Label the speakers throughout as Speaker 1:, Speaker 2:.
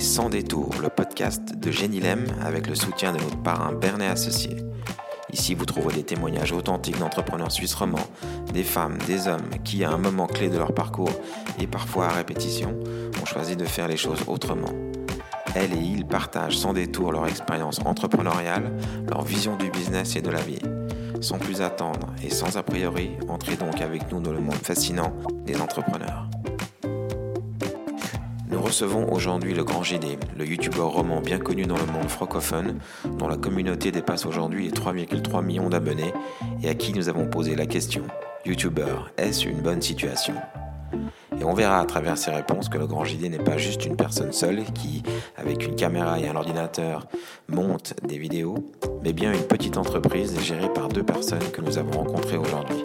Speaker 1: Sans détour, le podcast de Génilem avec le soutien de notre parrain Bernet Associé. Ici, vous trouverez des témoignages authentiques d'entrepreneurs suisses romans, des femmes, des hommes qui, à un moment clé de leur parcours et parfois à répétition, ont choisi de faire les choses autrement. Elles et ils partagent sans détour leur expérience entrepreneuriale, leur vision du business et de la vie. Sans plus attendre et sans a priori, entrez donc avec nous dans le monde fascinant des entrepreneurs. Recevons aujourd'hui le Grand JD, le youtubeur roman bien connu dans le monde francophone, dont la communauté dépasse aujourd'hui les 3,3 millions d'abonnés et à qui nous avons posé la question Youtubeur, est-ce une bonne situation? Et on verra à travers ses réponses que le grand JD n'est pas juste une personne seule qui, avec une caméra et un ordinateur, monte des vidéos, mais bien une petite entreprise gérée par deux personnes que nous avons rencontrées aujourd'hui.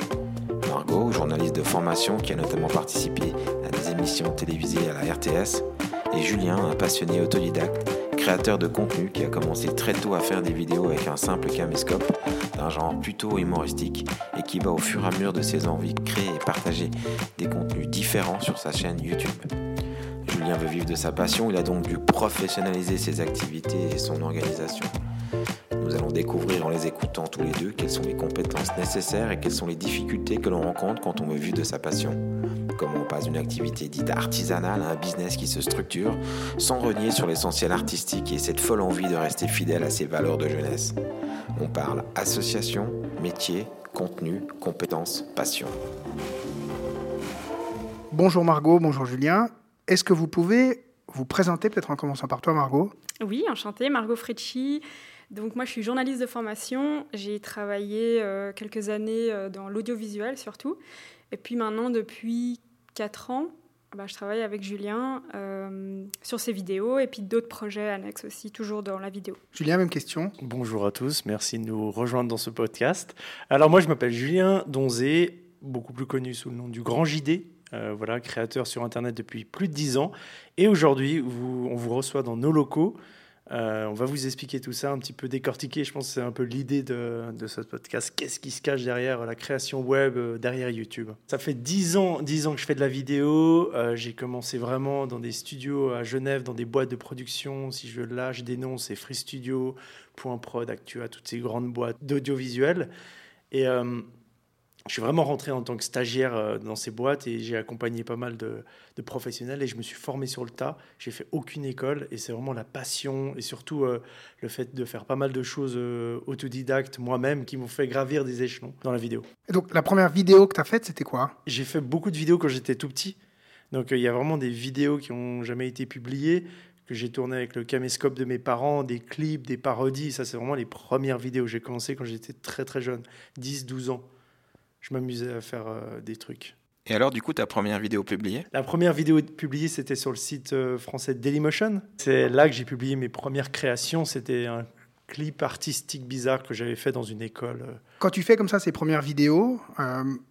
Speaker 1: Margot, journaliste de formation qui a notamment participé à des émissions télévisées à la RTS, et Julien, un passionné autodidacte, créateur de contenu qui a commencé très tôt à faire des vidéos avec un simple caméscope d'un genre plutôt humoristique et qui va au fur et à mesure de ses envies créer et partager des contenus différents sur sa chaîne YouTube. Julien veut vivre de sa passion, il a donc dû professionnaliser ses activités et son organisation. Nous allons découvrir en les écoutant tous les deux quelles sont les compétences nécessaires et quelles sont les difficultés que l'on rencontre quand on veut vivre de sa passion. Comment on passe d'une activité dite artisanale à un business qui se structure sans renier sur l'essentiel artistique et cette folle envie de rester fidèle à ses valeurs de jeunesse. On parle association, métier, contenu, compétences, passion.
Speaker 2: Bonjour Margot, bonjour Julien. Est-ce que vous pouvez vous présenter, peut-être en commençant par toi Margot?
Speaker 3: Oui, enchantée, Margot Frecci. Donc moi je suis journaliste de formation, j'ai travaillé euh, quelques années euh, dans l'audiovisuel surtout, et puis maintenant depuis 4 ans, bah, je travaille avec Julien euh, sur ses vidéos et puis d'autres projets annexes aussi, toujours dans la vidéo.
Speaker 2: Julien, même question.
Speaker 4: Bonjour à tous, merci de nous rejoindre dans ce podcast. Alors moi je m'appelle Julien Donzé, beaucoup plus connu sous le nom du Grand JD. voilà, créateur sur Internet depuis plus de 10 ans. Et aujourd'hui, on vous reçoit dans nos locaux euh, on va vous expliquer tout ça, un petit peu décortiquer. Je pense que c'est un peu l'idée de, ce podcast. Qu'est-ce qui se cache derrière la création web, euh, derrière YouTube? Ça fait 10 ans, 10 ans que je fais de la vidéo. Euh, j'ai commencé vraiment dans des studios à Genève, dans des boîtes de production. Si je lâche des noms, c'est Free Studio, Point Prod, Actua, toutes ces grandes boîtes d'audiovisuel. Et je suis vraiment rentré en tant que stagiaire euh, dans ces boîtes et j'ai accompagné pas mal de, professionnels et je me suis formé sur le tas. J'ai fait aucune école et c'est vraiment la passion et surtout euh, le fait de faire pas mal de choses euh, autodidactes moi-même qui m'ont fait gravir des échelons dans la vidéo.
Speaker 2: Et donc la première vidéo que tu as faite, c'était quoi?
Speaker 4: J'ai fait beaucoup de vidéos quand j'étais tout petit. Donc il y a vraiment des vidéos qui n'ont jamais été publiées que j'ai tourné avec le caméscope de mes parents, des clips, des parodies. Ça, c'est vraiment les premières vidéos. J'ai commencé quand j'étais très très jeune, 10-12 ans je m'amusais à faire euh, des trucs.
Speaker 1: Et alors, du coup, ta première vidéo publiée?
Speaker 4: La première vidéo publiée, c'était sur le site euh, français Dailymotion. C'est là que j'ai publié mes premières créations. C'était un clip artistique bizarre que j'avais fait dans une école. Euh.
Speaker 2: Quand tu fais comme ça ces premières vidéos,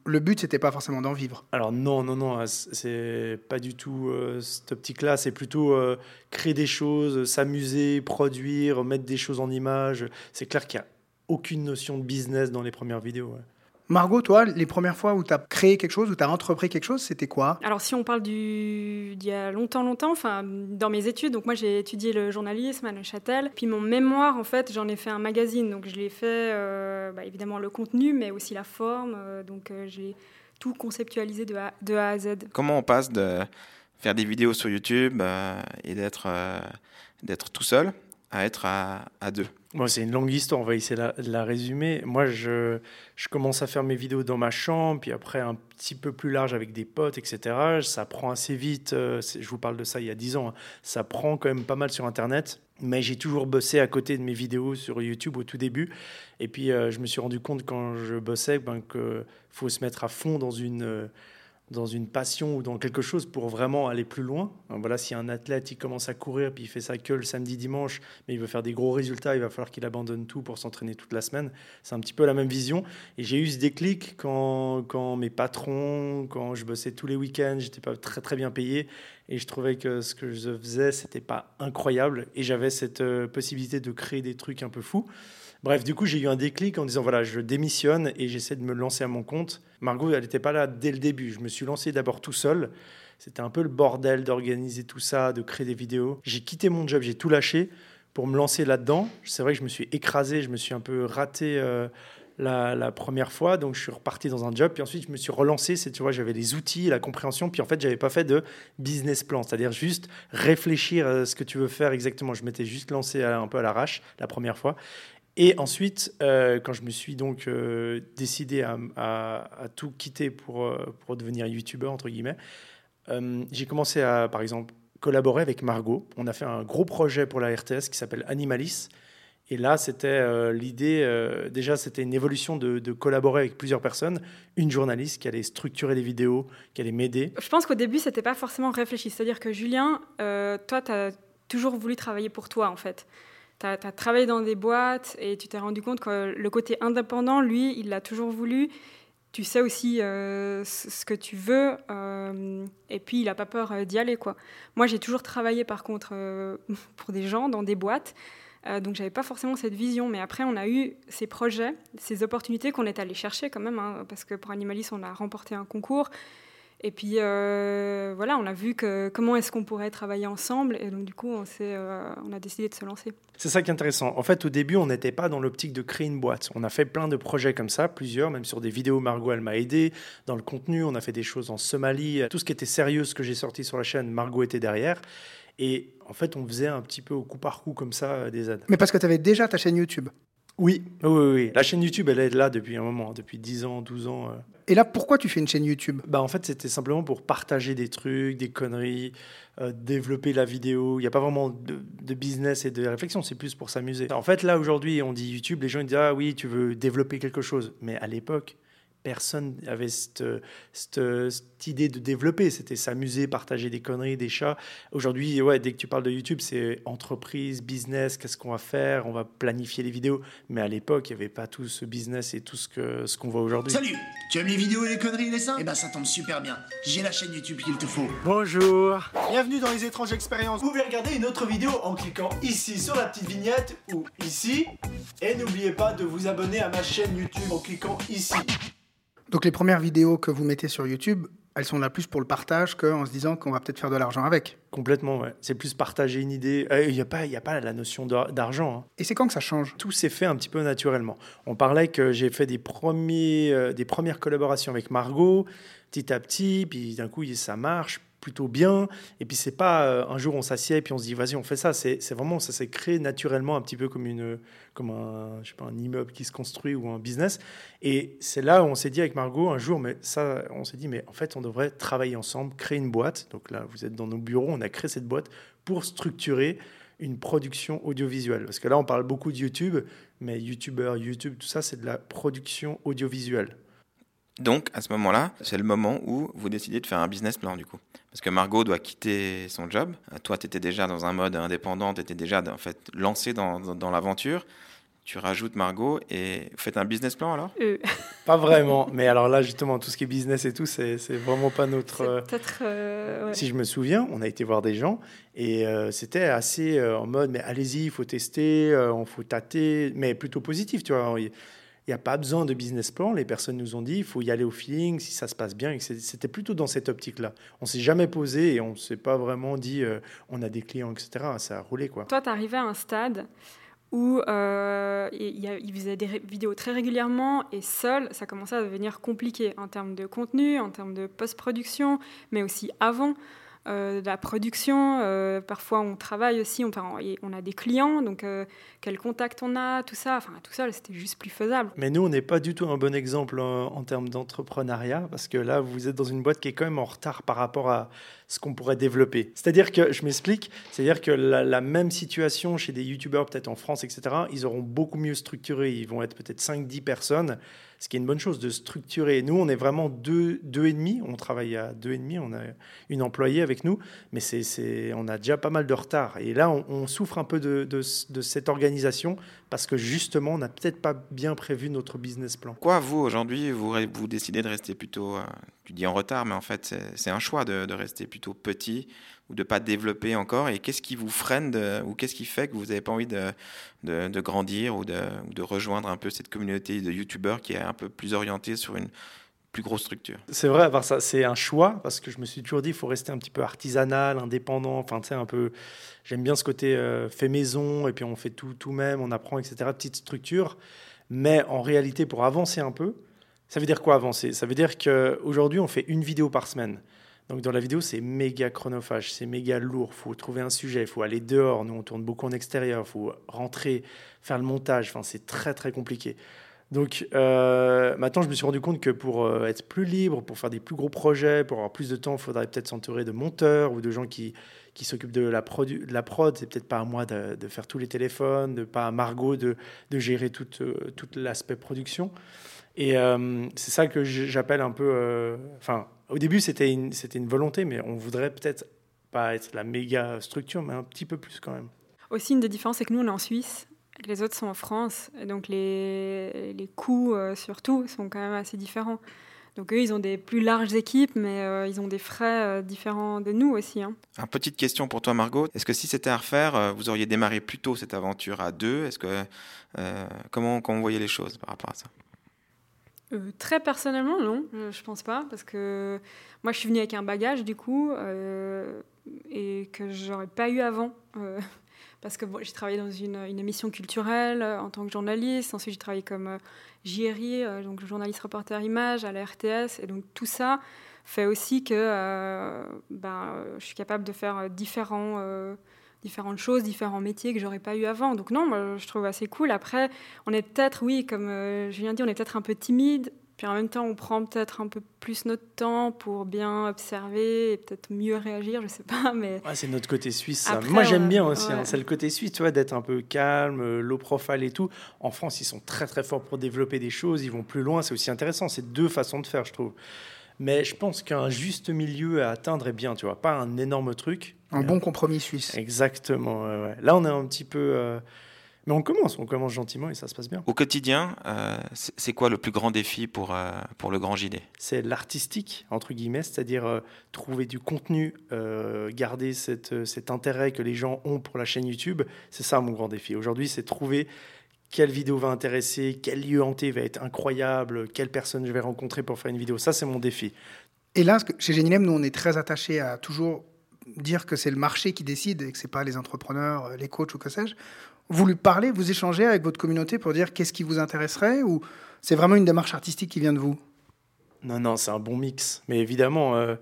Speaker 2: le but c'était pas forcément d'en vivre.
Speaker 4: Alors non, non, non, c'est pas du tout cette optique-là. C'est plutôt créer des choses, s'amuser, produire, mettre des choses en image. C'est clair qu'il y a aucune notion de business dans les premières vidéos.
Speaker 2: Margot, toi, les premières fois où tu as créé quelque chose, où tu as entrepris quelque chose, c'était quoi?
Speaker 3: Alors, si on parle d'il y a longtemps, longtemps, enfin, dans mes études, donc moi j'ai étudié le journalisme à Neuchâtel. Puis mon mémoire, en fait, j'en ai fait un magazine. Donc, je l'ai fait, euh, bah, évidemment, le contenu, mais aussi la forme. Euh, donc, euh, j'ai tout conceptualisé de a, de a, à Z.
Speaker 1: Comment on passe de faire des vidéos sur YouTube et d'être d'être tout seul à être à, deux
Speaker 4: c'est une longue histoire, on va essayer de la, résumer. Moi, je, je, commence à faire mes vidéos dans ma chambre, puis après un petit peu plus large avec des potes, etc. Ça prend assez vite, euh, je vous parle de ça il y a 10 ans, hein. ça prend quand même pas mal sur Internet. Mais j'ai toujours bossé à côté de mes vidéos sur YouTube au tout début. Et puis, euh, je me suis rendu compte quand je bossais ben, qu'il faut se mettre à fond dans une... Euh, dans une passion ou dans quelque chose pour vraiment aller plus loin. Voilà, si un athlète il commence à courir puis il fait ça que le samedi dimanche, mais il veut faire des gros résultats, il va falloir qu'il abandonne tout pour s'entraîner toute la semaine. C'est un petit peu la même vision. Et j'ai eu ce déclic quand, quand mes patrons, quand je bossais tous les week-ends, j'étais pas très très bien payé et je trouvais que ce que je faisais c'était pas incroyable et j'avais cette euh, possibilité de créer des trucs un peu fous. Bref, du coup, j'ai eu un déclic en disant voilà, je démissionne et j'essaie de me lancer à mon compte. Margot, elle n'était pas là dès le début. Je me suis lancé d'abord tout seul. c'était un peu le bordel d'organiser tout ça, de créer des vidéos. J'ai quitté mon job, j'ai tout lâché pour me lancer là-dedans. C'est vrai que je me suis écrasé, je me suis un peu raté euh, la, première fois, donc je suis reparti dans un job, puis ensuite je me suis relancé. C'est tu vois, j'avais les outils, la compréhension, puis en fait j'avais pas fait de business plan, c'est-à-dire juste réfléchir à ce que tu veux faire exactement. Je m'étais juste lancé un peu à l'arrache la première fois. Et ensuite, euh, quand je me suis donc euh, décidé à, tout quitter pour, pour devenir youtubeur, entre guillemets, j'ai commencé à, par exemple, collaborer avec Margot. On a fait un gros projet pour la RTS qui s'appelle Animalis. Et là, c'était euh, l'idée, euh, déjà, c'était une évolution de, collaborer avec plusieurs personnes. Une journaliste qui allait structurer les vidéos, qui allait m'aider.
Speaker 3: Je pense qu'au début, c'était pas forcément réfléchi. C'est-à-dire que Julien, euh, toi, tu as toujours voulu travailler pour toi, en fait. Tu as, travaillé dans des boîtes et tu t'es rendu compte que le côté indépendant, lui, il l'a toujours voulu. Tu sais aussi euh, ce que tu veux euh, et puis il n'a pas peur euh, d'y aller quoi. Moi j'ai toujours travaillé par contre pour des gens dans des boîtes donc j'avais pas forcément cette vision. Mais après on a eu ces projets, ces opportunités qu'on est allé chercher quand même hein, parce que pour Animalis on a remporté un concours et puis euh, voilà, on a vu que comment est-ce qu'on pourrait travailler ensemble et donc du coup on, euh, on a décidé de se lancer.
Speaker 4: C'est ça qui est intéressant. En fait, au début, on n'était pas dans l'optique de créer une boîte. On a fait plein de projets comme ça, plusieurs, même sur des vidéos. Margot, elle m'a aidé dans le contenu. On a fait des choses en Somalie. Tout ce qui était sérieux, ce que j'ai sorti sur la chaîne, Margot était derrière. Et en fait, on faisait un petit peu au coup par coup comme ça euh, des aides.
Speaker 2: Mais parce que tu avais déjà ta chaîne YouTube
Speaker 4: oui, oui, oui. La chaîne YouTube, elle est là depuis un moment, depuis 10 ans, 12 ans.
Speaker 2: Et là, pourquoi tu fais une chaîne YouTube?
Speaker 4: Bah, En fait, c'était simplement pour partager des trucs, des conneries, euh, développer la vidéo. Il n'y a pas vraiment de, business et de réflexion, c'est plus pour s'amuser. En fait, là, aujourd'hui, on dit YouTube, les gens ils disent Ah oui, tu veux développer quelque chose. Mais à l'époque, personne avait cette, cette, idée de développer. C'était s'amuser, partager des conneries, des chats. Aujourd'hui, ouais, dès que tu parles de YouTube, c'est entreprise, business, qu'est-ce qu'on va faire? On va planifier les vidéos. Mais à l'époque, il n'y avait pas tout ce business et tout ce qu'on ce qu'on voit aujourd'hui.
Speaker 5: Salut Tu aimes les vidéos et les conneries, les seins Eh ben, ça tombe super bien. J'ai la chaîne YouTube qu'il te faut.
Speaker 4: Bonjour
Speaker 5: Bienvenue dans les étranges expériences. Vous pouvez regarder une autre vidéo en cliquant ici sur la petite vignette ou ici. Et n'oubliez pas de vous abonner à ma chaîne YouTube en cliquant ici.
Speaker 2: Donc les premières vidéos que vous mettez sur YouTube, elles sont là plus pour le partage qu'en se disant qu'on va peut-être faire de l'argent avec.
Speaker 4: Complètement, ouais. C'est plus partager une idée. Euh, il n'y a, pas, a pas la notion d'argent. Hein.
Speaker 2: Et c'est quand que ça change?
Speaker 4: Tout s'est fait un petit peu naturellement. On parlait que j'ai fait des, premiers, euh, des premières collaborations avec Margot, petit à petit, puis d'un coup, ça marche plutôt bien. Et puis, c'est pas euh, un jour on s'assied et puis on se dit, vas-y, on fait ça. C'est vraiment, ça s'est créé naturellement un petit peu comme, une, comme un, je sais pas, un immeuble qui se construit ou un business. Et c'est là où on s'est dit avec Margot un jour, mais ça, on s'est dit, mais en fait, on devrait travailler ensemble, créer une boîte. Donc là, vous êtes dans nos bureaux, on a créé cette boîte pour structurer une production audiovisuelle. Parce que là, on parle beaucoup de YouTube, mais YouTuber, YouTube, tout ça, c'est de la production audiovisuelle.
Speaker 6: Donc, à ce moment-là, c'est le moment où vous décidez de faire un business plan, du coup. Parce que Margot doit quitter son job. Toi, tu étais déjà dans un mode indépendant, tu étais déjà en fait, lancé dans, dans, l'aventure. Tu rajoutes Margot et vous faites un business plan alors?
Speaker 3: Euh.
Speaker 4: Pas vraiment. Mais alors là, justement, tout ce qui est business et tout, c'est vraiment pas notre.
Speaker 3: Euh, peut-être. Euh,
Speaker 4: si je me souviens, on a été voir des gens et c'était assez en mode mais allez-y, il faut tester, il faut tâter, mais plutôt positif, tu vois. Il n'y a pas besoin de business plan. Les personnes nous ont dit il faut y aller au feeling, si ça se passe bien. C'était plutôt dans cette optique-là. On s'est jamais posé et on ne s'est pas vraiment dit euh, on a des clients, etc. Ça a roulé. Quoi.
Speaker 3: Toi, tu arrivé à un stade où euh, il, il, faisait des vidéos très régulièrement et seul, ça commençait à devenir compliqué en termes de contenu, en termes de post-production, mais aussi avant. Euh, la production. Euh, parfois, on travaille aussi, on, on a des clients, donc euh, quel contact on a, tout ça. Enfin, tout ça, c'était juste plus faisable.
Speaker 4: Mais nous, on n'est pas du tout un bon exemple en, termes d'entrepreneuriat, parce que là, vous êtes dans une boîte qui est quand même en retard par rapport à ce qu'on pourrait développer. C'est-à-dire que, je m'explique, c'est-à-dire que la, même situation chez des youtubeurs, peut-être en France, etc., ils auront beaucoup mieux structuré. Ils vont être peut-être 5-10 personnes ce qui est une bonne chose de structurer. Nous, on est vraiment deux, deux et demi. On travaille à deux et demi. On a une employée avec nous, mais c'est, on a déjà pas mal de retard. Et là, on, souffre un peu de, cette organisation parce que justement, on n'a peut-être pas bien prévu notre business plan.
Speaker 6: Quoi, vous aujourd'hui, vous, vous décidez de rester plutôt, euh, tu dis en retard, mais en fait, c'est, un choix de, rester plutôt petit ou de pas développer encore Et qu'est-ce qui vous freine ou qu'est-ce qui fait que vous n'avez pas envie de, grandir ou de, de, rejoindre un peu cette communauté de youtubeurs qui est un peu plus orientée sur une plus grosse structure.
Speaker 4: C'est vrai, ça, c'est un choix parce que je me suis toujours dit, il faut rester un petit peu artisanal, indépendant. Enfin, tu sais, un peu. J'aime bien ce côté euh, fait maison et puis on fait tout tout même, on apprend, etc. Petite structure. Mais en réalité, pour avancer un peu, ça veut dire quoi avancer? Ça veut dire qu'aujourd'hui, on fait une vidéo par semaine. Donc dans la vidéo, c'est méga chronophage, c'est méga lourd. Il faut trouver un sujet, il faut aller dehors. Nous, on tourne beaucoup en extérieur, il faut rentrer, faire le montage. Enfin, c'est très très compliqué. Donc euh, maintenant, je me suis rendu compte que pour euh, être plus libre, pour faire des plus gros projets, pour avoir plus de temps, il faudrait peut-être s'entourer de monteurs ou de gens qui, qui s'occupent de la, de la prod. C'est peut-être pas à moi de, faire tous les téléphones, de pas à Margot de, de gérer tout, euh, l'aspect production. Et c'est ça que j'appelle un peu. Enfin, au début, c'était une, une volonté, mais on voudrait peut-être pas être la méga structure, mais un petit peu plus quand même.
Speaker 3: Aussi, une des différences, c'est que nous, on est en Suisse les autres sont en France, donc les, les coûts euh, surtout sont quand même assez différents. Donc eux, ils ont des plus larges équipes, mais euh, ils ont des frais euh, différents de nous aussi. Hein.
Speaker 6: une petite question pour toi, Margot. Est-ce que si c'était à refaire, vous auriez démarré plus tôt cette aventure à deux? Est-ce que comment, comment vous voyez les choses par rapport à ça?
Speaker 3: Très personnellement, non, je pense pas, parce que moi, je suis venue avec un bagage du coup et que j'aurais pas eu avant parce que j'ai travaillé dans une, émission culturelle euh, en tant que journaliste. Ensuite, j'ai travaillé comme euh, JRI, euh, donc journaliste reporter image à la RTS. Et donc tout ça fait aussi que ben, je suis capable de faire différents, différentes choses, différents métiers que j'aurais pas eu avant. Donc non, moi, je trouve assez cool. Après, on est peut-être, oui, comme je viens on est peut-être un peu timide puis en même temps, on prend peut-être un peu plus notre temps pour bien observer et peut-être mieux réagir, je sais pas. Mais
Speaker 4: c'est notre côté suisse. Moi, j'aime bien aussi. Hein. c'est le côté suisse, tu vois, d'être un peu calme, euh, low profile et tout. En France, ils sont très très forts pour développer des choses. Ils vont plus loin. C'est aussi intéressant. C'est deux façons de faire, je trouve. Mais je pense qu'un juste milieu à atteindre est bien, tu vois, pas un énorme truc.
Speaker 2: Un bon compromis suisse.
Speaker 4: Exactement. Là, on est un petit peu. Euh, mais on commence, on commence gentiment et ça se passe bien.
Speaker 6: Au quotidien, euh, c'est quoi le plus grand défi pour, euh, pour le grand JD
Speaker 4: C'est l'artistique, entre guillemets, c'est-à-dire euh, trouver du contenu, garder cette, cet intérêt que les gens ont pour la chaîne YouTube. C'est ça mon grand défi. Aujourd'hui, c'est trouver quelle vidéo va intéresser, quel lieu hanté va être incroyable, quelle personne je vais rencontrer pour faire une vidéo. Ça, c'est mon défi.
Speaker 2: Et là, chez Genilem, nous, on est très attachés à toujours dire que c'est le marché qui décide et que ce n'est pas les entrepreneurs, les coachs ou que sais-je vous lui parlez, vous échangez avec votre communauté pour dire qu'est-ce qui vous intéresserait ou c'est vraiment une démarche artistique qui vient de vous?
Speaker 4: Non, non, c'est un bon mix. Mais évidemment, euh,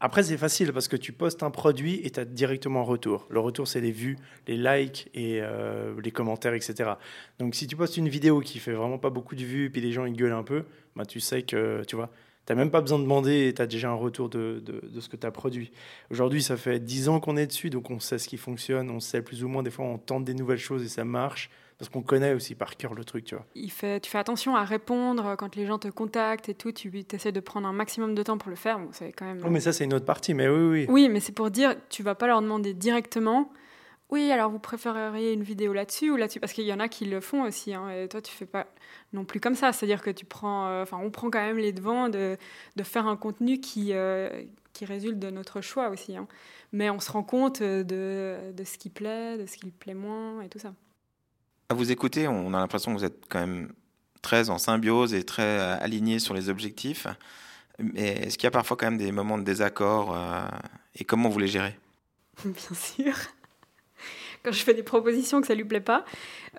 Speaker 4: après, c'est facile parce que tu postes un produit et tu as directement un retour. Le retour, c'est les vues, les likes et euh, les commentaires, etc. Donc, si tu postes une vidéo qui fait vraiment pas beaucoup de vues puis les gens ils gueulent un peu, bah, tu sais que, tu vois, tu n'as même pas besoin de demander et tu as déjà un retour de, de, ce que tu as produit. Aujourd'hui, ça fait 10 ans qu'on est dessus, donc on sait ce qui fonctionne, on sait plus ou moins, des fois on tente des nouvelles choses et ça marche, parce qu'on connaît aussi par cœur le truc, tu vois.
Speaker 3: Il fait, tu fais attention à répondre quand les gens te contactent et tout, tu essaies de prendre un maximum de temps pour le faire. Bon, c'est quand même...
Speaker 4: Oh, mais ça, c'est une autre partie, mais oui, oui.
Speaker 3: Oui, mais c'est pour dire, tu vas pas leur demander directement oui, alors vous préféreriez une vidéo là-dessus ou là-dessus? Parce qu'il y en a qui le font aussi. Hein, et toi, tu fais pas non plus comme ça. C'est-à-dire que tu prends, euh, enfin, on prend quand même les devants de, de faire un contenu qui, euh, qui résulte de notre choix aussi. Hein. Mais on se rend compte de, de ce qui plaît, de ce qui plaît moins et tout ça.
Speaker 6: À vous écouter, on a l'impression que vous êtes quand même très en symbiose et très euh, aligné sur les objectifs. Mais est-ce qu'il y a parfois quand même des moments de désaccord et comment vous les gérez?
Speaker 3: Bien sûr quand je fais des propositions que ça lui plaît pas.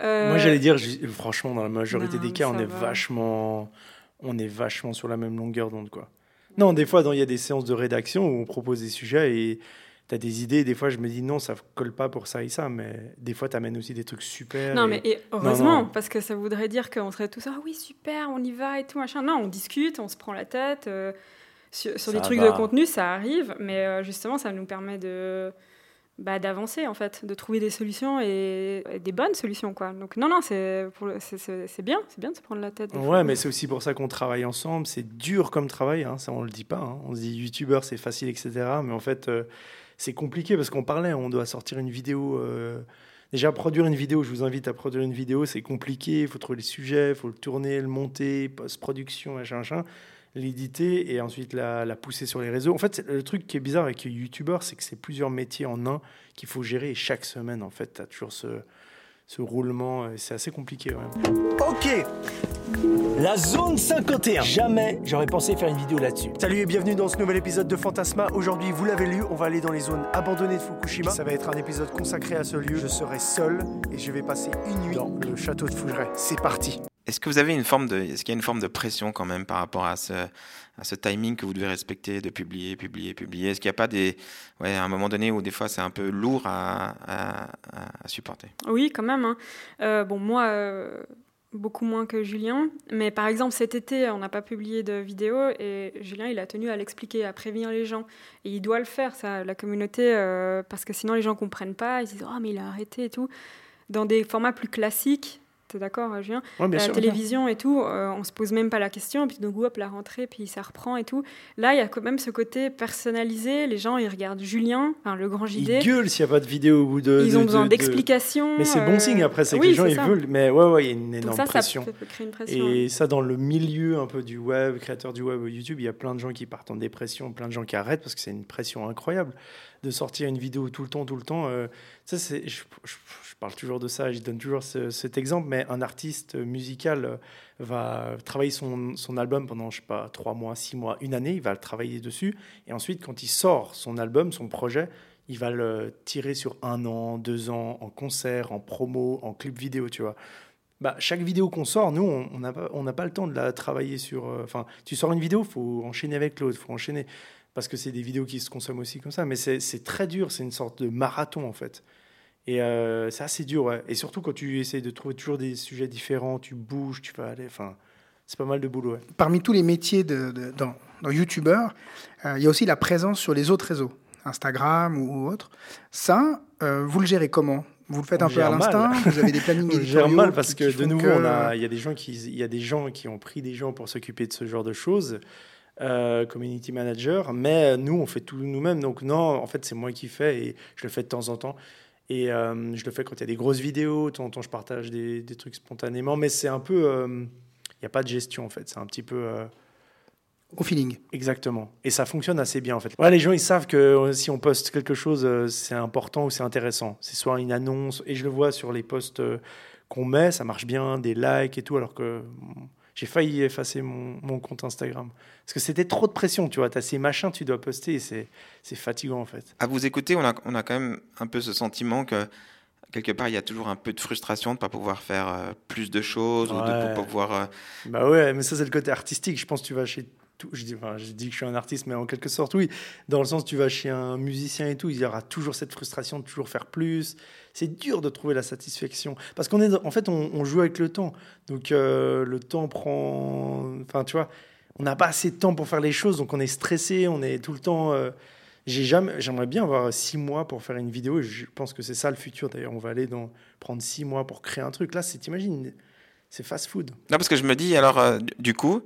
Speaker 4: Euh, Moi, j'allais dire, franchement, dans la majorité des cas, on est vachement, on est vachement sur la même longueur d'onde, quoi. Non, des fois, il y a des séances de rédaction où on propose des sujets et tu as des idées. Des fois, je me dis non, ça colle pas pour ça et ça. Mais des fois, tu amènes aussi des trucs super.
Speaker 3: Non, mais heureusement, parce que ça voudrait dire qu'on serait tous ah oui, super, on y va et tout, machin. Non, on discute, on se prend la tête. Euh, sur, des trucs de contenu, ça arrive. Mais euh, justement, ça nous permet de bah, d'avancer en fait, de trouver des solutions et, des bonnes solutions quoi. Donc non non c'est c'est bien, c'est bien de se prendre la tête.
Speaker 4: Ouais, mais c'est aussi pour ça qu'on travaille ensemble. C'est dur comme travail, hein, ça on le dit pas. Hein. On se dit youtubeur c'est facile etc. Mais en fait euh, c'est compliqué parce qu'on parlait, on doit sortir une vidéo. Euh, déjà produire une vidéo, je vous invite à produire une vidéo, c'est compliqué. Il faut trouver les sujets, il faut le tourner, le monter, post production, machin machin l'éditer et ensuite la, la, pousser sur les réseaux. En fait, le truc qui est bizarre avec YouTuber, c'est que c'est plusieurs métiers en un qu'il faut gérer. Et chaque semaine, en fait, tu as toujours ce, ce roulement. C'est assez compliqué.
Speaker 5: Ok, La zone 51. Jamais j'aurais pensé faire une vidéo là-dessus. Salut et bienvenue dans ce nouvel épisode de Fantasma. Aujourd'hui, vous l'avez lu, on va aller dans les zones abandonnées de Fukushima. Ça va être un épisode consacré à ce lieu. Je serai seul et je vais passer une nuit dans le château de Fougeray. C'est parti.
Speaker 6: Est-ce que vous avez une forme de, est-ce qu'il y a une forme de pression quand même par rapport à ce, timing que vous devez respecter de publier, publier, publier? Est-ce qu'il n'y a pas des, ouais, à un moment donné où des fois c'est un peu lourd à, supporter?
Speaker 3: Oui, quand même. Hein. Euh, bon, moi, euh, beaucoup moins que Julien. Mais par exemple, cet été, on n'a pas publié de vidéo et Julien, il a tenu à l'expliquer, à prévenir les gens. Et il doit le faire, ça, la communauté, euh, parce que sinon les gens comprennent pas. Ils disent Ah, mais il a arrêté et tout. Dans des formats plus classiques, T'es d'accord, Julien
Speaker 4: La
Speaker 3: télévision et tout, euh, on se pose même pas la question, puis donc hop, la rentrée, puis ça reprend et tout. Là, il y a quand même ce côté personnalisé. Les gens, ils regardent Julien, enfin, le grand JD.
Speaker 4: Ils gueulent s'il n'y a pas de vidéo au bout de.
Speaker 3: Ils ont besoin d'explications.
Speaker 4: Mais c'est bon euh, signe après, c'est que les gens, ils veulent. Mais ouais, ouais, il y a une énorme
Speaker 3: ça,
Speaker 4: pression.
Speaker 3: Ça peut créer une pression.
Speaker 4: Et ça, dans le milieu un peu du web, créateur du web YouTube, il y a plein de gens qui partent en dépression, plein de gens qui arrêtent parce que c'est une pression incroyable de sortir une vidéo tout le temps, tout le temps. Euh, ça, c'est, je, parle toujours de ça, je donne toujours cet exemple, mais un artiste musical euh, va travailler son, son, album pendant, je sais pas, trois mois, six mois, une année, il va le travailler dessus, et ensuite, quand il sort son album, son projet, il va le tirer sur un an, deux ans, en concert, en promo, en clip vidéo, tu vois. Bah, chaque vidéo qu'on sort, nous, on n'a on pas le temps de la travailler sur. Euh, enfin, tu sors une vidéo, faut enchaîner avec l'autre, faut enchaîner parce que c'est des vidéos qui se consomment aussi comme ça. Mais c'est très dur, c'est une sorte de marathon en fait. Et euh, c'est assez dur, ouais. Et surtout quand tu essayes de trouver toujours des sujets différents, tu bouges, tu vas aller. Enfin, c'est pas mal de boulot. Ouais.
Speaker 2: Parmi tous les métiers de, dans, dans YouTubeur, euh, il y a aussi la présence sur les autres réseaux, Instagram ou, autre. Ça, euh, vous le gérez comment? Vous le faites un peu à l'instinct? Vous avez des plannings
Speaker 4: On gère mal parce que de nouveau, il y a des gens qui, il y a des gens qui ont pris des gens pour s'occuper de ce genre de choses. Euh, community manager, mais nous, on fait tout nous-mêmes. Donc non, en fait, c'est moi qui fais et je le fais de temps en temps. Et euh, je le fais quand il y a des grosses vidéos, de temps en temps, je partage des, des trucs spontanément, mais c'est un peu... Euh, il n'y a pas de gestion, en fait. C'est un petit peu...
Speaker 2: Au feeling.
Speaker 4: Exactement. Et ça fonctionne assez bien, en fait. Ouais, les gens, ils savent que si on poste quelque chose, c'est important ou c'est intéressant. C'est soit une annonce, et je le vois sur les posts qu'on met, ça marche bien, des likes et tout, alors que j'ai failli effacer mon, compte Instagram. Parce que c'était trop de pression, tu vois. Tu as ces machins, tu dois poster, c'est fatigant en fait.
Speaker 6: À vous écouter, on a, on a quand même un peu ce sentiment que quelque part, il y a toujours un peu de frustration de ne pas pouvoir faire euh, plus de choses ou de ne pas pouvoir. Euh,
Speaker 4: bah ouais, mais ça, c'est le côté artistique. Je pense que tu vas chez je dis, que je suis un artiste, mais en quelque sorte, oui. Dans le sens, tu vas chez un musicien et tout, il y aura toujours cette frustration de toujours faire plus. C'est dur de trouver la satisfaction. Parce qu'on est, en fait, on, joue avec le temps. Donc, euh, le temps prend. Enfin, tu vois, on n'a pas assez de temps pour faire les choses, donc on est stressé, on est tout le temps. Euh, j'ai jamais, j'aimerais bien avoir six mois pour faire une vidéo. Je pense que c'est ça le futur. D'ailleurs, on va aller dans prendre six mois pour créer un truc. Là, c'est, t'imagines, c'est fast food.
Speaker 6: Non, parce que je me dis, alors, euh, du coup,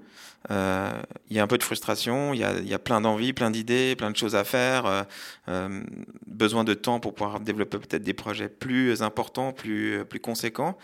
Speaker 6: euh, il y a un peu de frustration, il y a, y a, plein d'envies, plein d'idées, plein de choses à faire, euh, besoin de temps pour pouvoir développer peut-être des projets plus importants, plus, plus conséquents.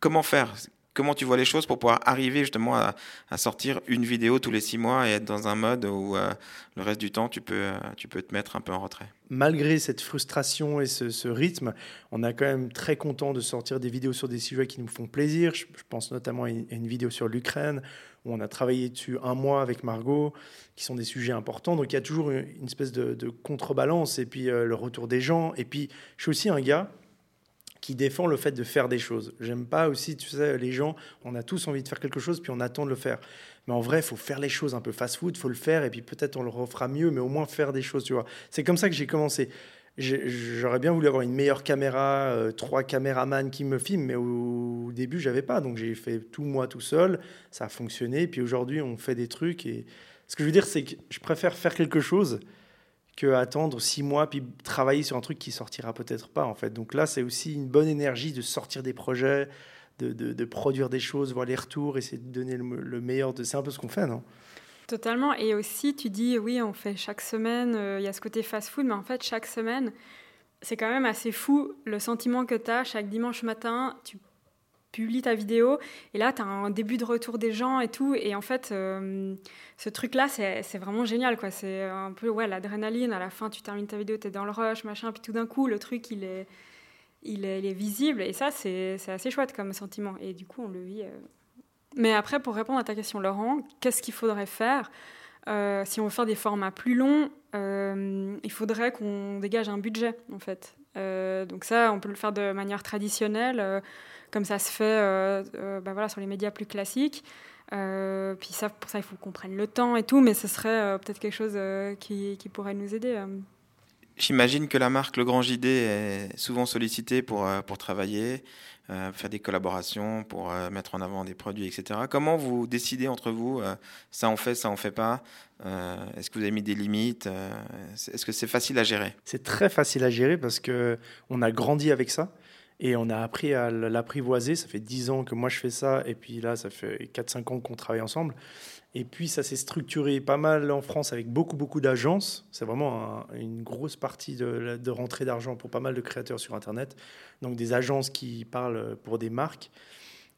Speaker 6: comment faire? Comment tu vois les choses pour pouvoir arriver justement à, sortir une vidéo tous les six mois et être dans un mode où euh, le reste du temps tu peux, euh, tu peux te mettre un peu en retrait
Speaker 4: Malgré cette frustration et ce, rythme, on est quand même très content de sortir des vidéos sur des sujets qui nous font plaisir. Je, pense notamment à une, vidéo sur l'Ukraine où on a travaillé dessus un mois avec Margot, qui sont des sujets importants. Donc il y a toujours une, espèce de, contrebalance et puis euh, le retour des gens. Et puis je suis aussi un gars qui défend le fait de faire des choses. J'aime pas aussi, tu sais, les gens, on a tous envie de faire quelque chose, puis on attend de le faire. Mais en vrai, il faut faire les choses un peu fast-food, faut le faire, et puis peut-être on le refera mieux, mais au moins faire des choses, tu vois. C'est comme ça que j'ai commencé. J'aurais bien voulu avoir une meilleure caméra, euh, trois caméramans qui me filment, mais au, au début, j'avais pas. Donc j'ai fait tout moi tout seul, ça a fonctionné, puis aujourd'hui, on fait des trucs. Et ce que je veux dire, c'est que je préfère faire quelque chose que attendre six mois puis travailler sur un truc qui sortira peut-être pas en fait. Donc là, c'est aussi une bonne énergie de sortir des projets, de, de, produire des choses, voir les retours, essayer de donner le, meilleur. C'est un peu ce qu'on fait, non?
Speaker 3: Totalement. Et aussi, tu dis, oui, on fait chaque semaine, euh, il y a ce côté fast-food, mais en fait, chaque semaine, c'est quand même assez fou le sentiment que tu as chaque dimanche matin. Tu publie ta vidéo et là, tu as un début de retour des gens et tout. Et en fait, euh, ce truc-là, c'est vraiment génial. quoi. C'est un peu ouais, l'adrénaline. À la fin, tu termines ta vidéo, tu es dans le rush, machin. Puis tout d'un coup, le truc, il est, il est, visible. Et ça, c'est assez chouette comme sentiment. Et du coup, on le vit. Euh, Mais après, pour répondre à ta question, Laurent, qu'est-ce qu'il faudrait faire euh, Si on veut faire des formats plus longs, il faudrait qu'on dégage un budget, en fait. Donc ça, on peut le faire de manière traditionnelle, comme ça se fait bah voilà, sur les médias plus classiques. puis ça, pour ça, il faut qu'on prenne le temps et tout, mais ce serait peut-être quelque chose qui, qui, pourrait nous aider.
Speaker 6: J'imagine que la marque Le Grand JD est souvent sollicitée pour, pour travailler. Euh, faire des collaborations pour euh, mettre en avant des produits, etc. Comment vous décidez entre vous, euh, ça on fait, ça on fait pas Est-ce que vous avez mis des limites Est-ce que c'est facile à gérer?
Speaker 4: C'est très facile à gérer parce que on a grandi avec ça. Et on a appris à l'apprivoiser. Ça fait 10 ans que moi je fais ça. Et puis là, ça fait 4-5 ans qu'on travaille ensemble. Et puis ça s'est structuré pas mal en France avec beaucoup, beaucoup d'agences. C'est vraiment une grosse partie de, rentrée d'argent pour pas mal de créateurs sur Internet. Donc des agences qui parlent pour des marques.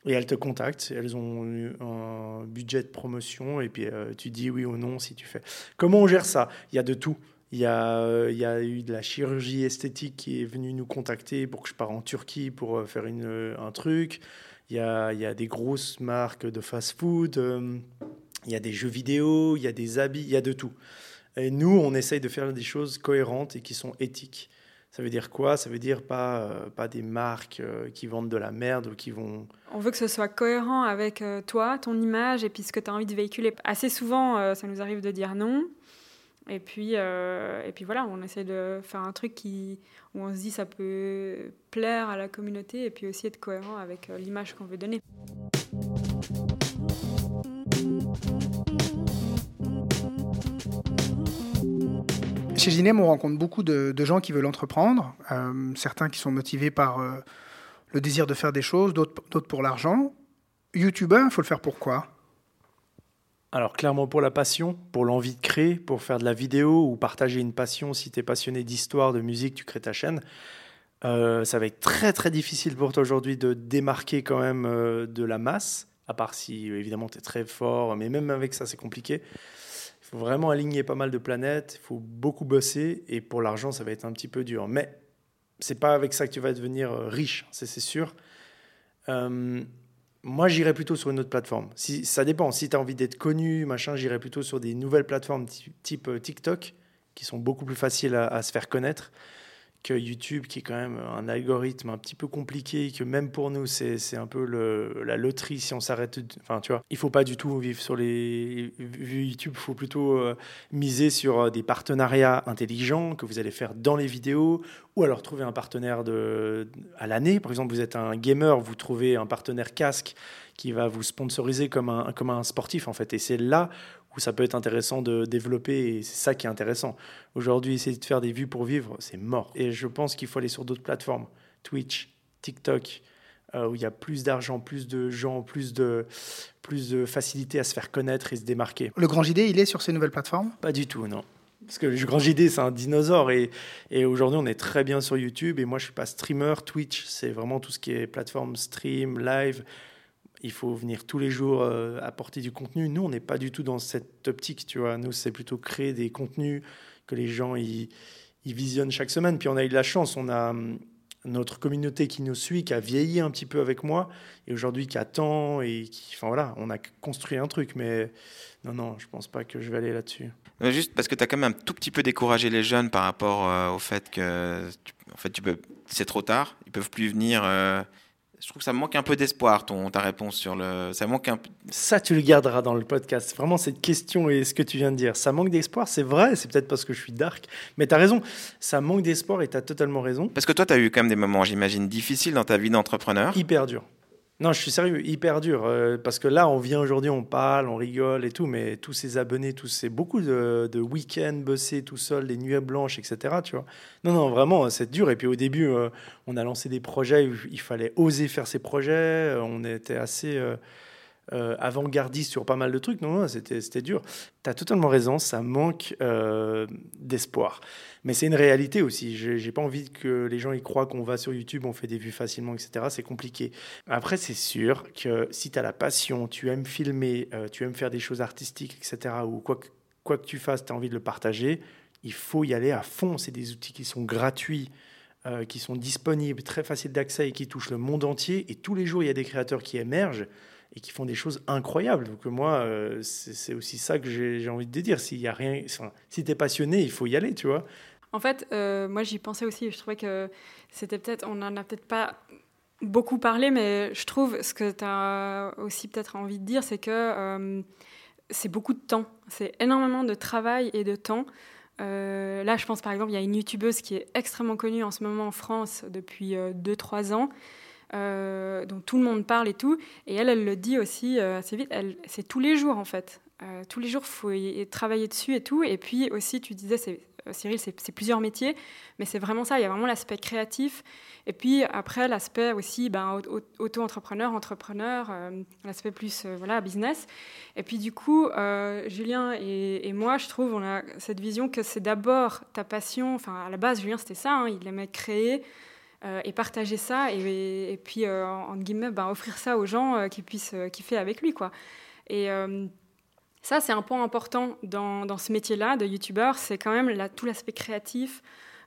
Speaker 4: Et elles te contactent, elles ont un budget de promotion et puis euh, tu dis oui ou non si tu fais. Comment on gère ça? Il y a de tout. Il y, a, euh, il y a eu de la chirurgie esthétique qui est venue nous contacter pour que je parte en Turquie pour euh, faire une, un truc. Il y, a, il y a des grosses marques de fast-food. Il y a des jeux vidéo, il y a des habits, il y a de tout. Et nous, on essaye de faire des choses cohérentes et qui sont éthiques. Ça veut dire quoi? Ça veut dire pas, euh, pas des marques euh, qui vendent de la merde ou qui vont...
Speaker 3: On veut que ce soit cohérent avec euh, toi, ton image et puis ce que tu as envie de véhiculer. Assez souvent, ça nous arrive de dire non. Et puis, et puis voilà, on essaie de faire un truc où on se dit ça peut plaire à la communauté et puis aussi être cohérent avec l'image qu'on veut donner.
Speaker 2: Chez Ginem, on rencontre beaucoup de, gens qui veulent entreprendre, euh, certains qui sont motivés par euh, le désir de faire des choses, d'autres pour l'argent. YouTuber, il faut le faire pourquoi
Speaker 4: alors clairement pour la passion, pour l'envie de créer, pour faire de la vidéo ou partager une passion. Si tu es passionné d'histoire, de musique, tu crées ta chaîne. Euh, ça va être très très difficile pour toi aujourd'hui de démarquer quand même de la masse, à part si évidemment tu es très fort, mais même avec ça c'est compliqué faut vraiment aligner pas mal de planètes, il faut beaucoup bosser, et pour l'argent, ça va être un petit peu dur. Mais c'est pas avec ça que tu vas devenir euh, riche, c'est sûr. Euh, moi, j'irais plutôt sur une autre plateforme. Si, ça dépend. Si tu as envie d'être connu, machin, j'irais plutôt sur des nouvelles plateformes type, euh, TikTok, qui sont beaucoup plus faciles à se faire connaître que YouTube, qui est quand même un algorithme un petit peu compliqué, que même pour nous, c'est un peu le, la loterie si on s'arrête. Enfin, tu vois, il faut pas du tout vivre sur les vues YouTube, il faut plutôt euh, miser sur euh, des partenariats intelligents que vous allez faire dans les vidéos, ou alors trouver un partenaire de, à l'année. Par exemple, vous êtes un gamer, vous trouvez un partenaire casque qui va vous sponsoriser comme un, comme un sportif, en fait. Et c'est là où ça peut être intéressant de développer, et c'est ça qui est intéressant. Aujourd'hui, essayer de faire des vues pour vivre, c'est mort. Et je pense qu'il faut aller sur d'autres plateformes, Twitch, TikTok, euh, où il y a plus d'argent, plus de gens, plus de, plus de facilité à se faire connaître et se démarquer.
Speaker 2: Le Grand JD, il est sur ces nouvelles plateformes?
Speaker 4: Pas du tout, non. Parce que le Grand JD, c'est un dinosaure. Et, et aujourd'hui, on est très bien sur YouTube. Et moi, je ne suis pas streamer. Twitch, c'est vraiment tout ce qui est plateforme stream, live il faut venir tous les jours euh, apporter du contenu. Nous, on n'est pas du tout dans cette optique, tu vois. Nous, c'est plutôt créer des contenus que les gens ils, visionnent chaque semaine. Puis on a eu de la chance, on a hum, notre communauté qui nous suit, qui a vieilli un petit peu avec moi, et aujourd'hui qui attend, et qui, enfin voilà, on a construit un truc, mais non, non, je pense pas que je vais aller là-dessus.
Speaker 6: Juste parce que tu as quand même un tout petit peu découragé les jeunes par rapport euh, au fait que, en fait, c'est trop tard, ils peuvent plus venir. Euh, je trouve que ça manque un peu d'espoir, ton, ta réponse sur le. Ça manque un
Speaker 4: Ça, tu le garderas dans le podcast. Vraiment, cette question et ce que tu viens de dire. Ça manque d'espoir, c'est vrai, c'est peut-être parce que je suis dark. Mais tu as raison, ça manque d'espoir et tu as totalement raison.
Speaker 6: Parce que toi, tu as eu quand même des moments, j'imagine, difficiles dans ta vie d'entrepreneur.
Speaker 4: Hyper dur. Non, je suis sérieux, hyper dur. Euh, parce que là, on vient aujourd'hui, on parle, on rigole et tout, mais tous ces abonnés, tous ces beaucoup de, week-ends bossés tout seul, des nuits blanches, etc. Tu vois non, non, vraiment, c'est dur. Et puis au début, euh, on a lancé des projets où il fallait oser faire ces projets. Euh, on était assez avant-gardiste sur pas mal de trucs. Non, non c'était dur. Tu as totalement raison, ça manque d'espoir. Mais c'est une réalité aussi. Je n'ai pas envie que les gens y croient qu'on va sur YouTube, on fait des vues facilement, etc. C'est compliqué. Après, c'est sûr que si tu as la passion, tu aimes filmer, euh, tu aimes faire des choses artistiques, etc., ou quoi que, quoi que tu fasses, tu as envie de le partager, il faut y aller à fond. C'est des outils qui sont gratuits. Euh, qui sont disponibles, très faciles d'accès et qui touchent le monde entier. Et tous les jours, il y a des créateurs qui émergent. Et qui font des choses incroyables. Donc moi, euh, c'est aussi ça que j'ai envie de dire. S'il y a rien, si tu es passionné, il faut y aller, tu vois.
Speaker 3: En fait, euh, moi j'y pensais aussi. Je trouvais que c'était peut-être, on n'en a peut-être pas beaucoup parlé, mais je trouve ce que tu as aussi peut-être envie de dire, c'est que euh, c'est beaucoup de temps. C'est énormément de travail et de temps. là, je pense par exemple, il y a une youtubeuse qui est extrêmement connue en ce moment en France depuis 2-3 ans, euh, dont tout le monde parle et tout. Et elle, elle le dit aussi euh, assez vite, c'est tous les jours en fait. Euh, tous les jours, il faut travailler dessus et tout. Et puis aussi, tu disais, Cyril, c'est plusieurs métiers, mais c'est vraiment ça. Il y a vraiment l'aspect créatif. Et puis après, l'aspect aussi ben, auto-entrepreneur, entrepreneur, l'aspect plus voilà, business. Et puis du coup, Julien et, moi, je trouve, on a cette vision que c'est d'abord ta passion. Enfin, à la base, Julien, c'était ça. Hein, il aimait créer. Euh, et partager ça et, puis euh, entre guillemets ben, offrir ça aux gens euh, qui puissent kiffer avec lui quoi. Et ça c'est un point important dans, dans ce métier là de youtubeur c'est quand même tout l'aspect créatif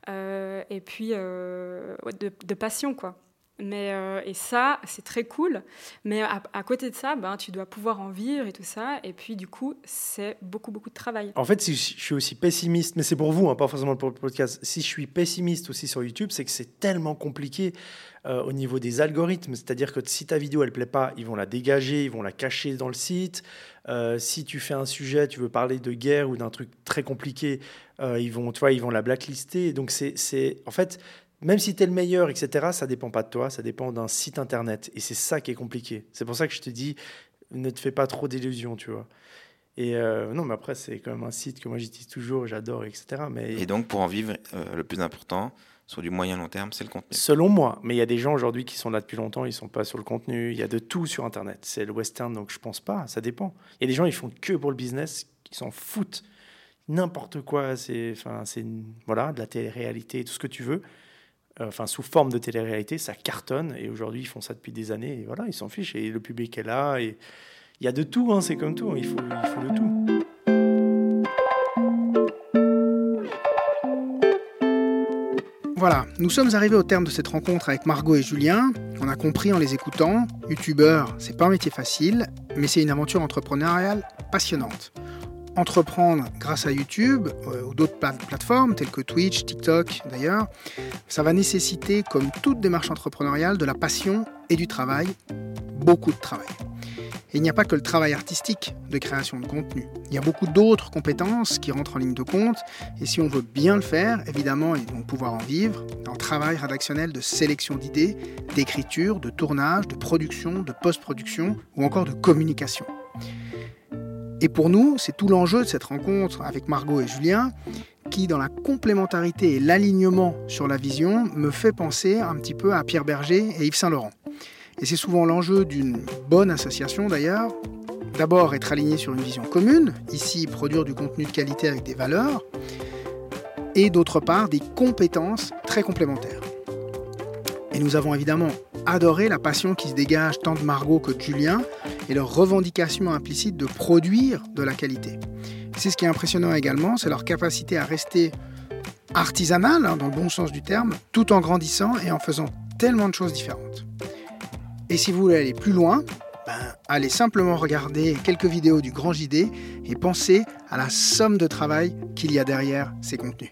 Speaker 3: et puis de, de, passion quoi mais, euh, et ça, c'est très cool. Mais à, côté de ça, ben, tu dois pouvoir en vivre et tout ça. Et puis, du coup, c'est beaucoup, beaucoup de travail.
Speaker 4: En fait, si je suis aussi pessimiste, mais c'est pour vous, hein, pas forcément pour le podcast, si je suis pessimiste aussi sur YouTube, c'est que c'est tellement compliqué euh, au niveau des algorithmes. C'est-à-dire que si ta vidéo, elle plaît pas, ils vont la dégager, ils vont la cacher dans le site. Euh, si tu fais un sujet, tu veux parler de guerre ou d'un truc très compliqué, ils, vont, tu vois, ils vont la blacklister. Donc, c'est en fait même si tu es le meilleur, etc., ça dépend pas de toi, ça dépend d'un site internet. Et c'est ça qui est compliqué. C'est pour ça que je te dis, ne te fais pas trop d'illusions, tu vois. Et euh, non, mais après, c'est quand même un site que moi j'utilise toujours, j'adore, etc. Mais...
Speaker 6: Et donc, pour en vivre, euh, le plus important, sur du moyen long terme, c'est le contenu.
Speaker 4: Selon moi, mais il y a des gens aujourd'hui qui sont là depuis longtemps, ils sont pas sur le contenu. Il y a de tout sur Internet. C'est le western, donc je pense pas. Ça dépend. Il y a des gens, ils font que pour le business, qui s'en foutent. N'importe quoi. C'est, enfin, c'est voilà, de la télé-réalité, tout ce que tu veux. Euh, enfin sous forme de télé-réalité, ça cartonne. Et aujourd'hui, ils font ça depuis des années. Et voilà, ils s'en fichent. Et le public est là. Et il y a de tout. Hein, c'est comme tout. Il faut, il faut de tout.
Speaker 2: Voilà, nous sommes arrivés au terme de cette rencontre avec Margot et Julien. On a compris en les écoutant, youtubeur, c'est pas un métier facile, mais c'est une aventure entrepreneuriale passionnante entreprendre grâce à YouTube euh, ou d'autres plateformes telles que Twitch, TikTok d'ailleurs, ça va nécessiter, comme toute démarche entrepreneuriale, de la passion et du travail, beaucoup de travail. Et il n'y a pas que le travail artistique de création de contenu. Il y a beaucoup d'autres compétences qui rentrent en ligne de compte. Et si on veut bien le faire, évidemment, et donc pouvoir en vivre, un travail rédactionnel de sélection d'idées, d'écriture, de tournage, de production, de post-production ou encore de communication. Et pour nous, c'est tout l'enjeu de cette rencontre avec Margot et Julien, qui, dans la complémentarité et l'alignement sur la vision, me fait penser un petit peu à Pierre Berger et Yves Saint-Laurent. Et c'est souvent l'enjeu d'une bonne association d'ailleurs. D'abord, être aligné sur une vision commune, ici produire du contenu de qualité avec des valeurs, et d'autre part, des compétences très complémentaires. Et nous avons évidemment adoré la passion qui se dégage tant de Margot que de Julien et leur revendication implicite de produire de la qualité. C'est ce qui est impressionnant également, c'est leur capacité à rester artisanal, hein, dans le bon sens du terme, tout en grandissant et en faisant tellement de choses différentes. Et si vous voulez aller plus loin, ben, allez simplement regarder quelques vidéos du Grand JD et pensez à la somme de travail qu'il y a derrière ces contenus.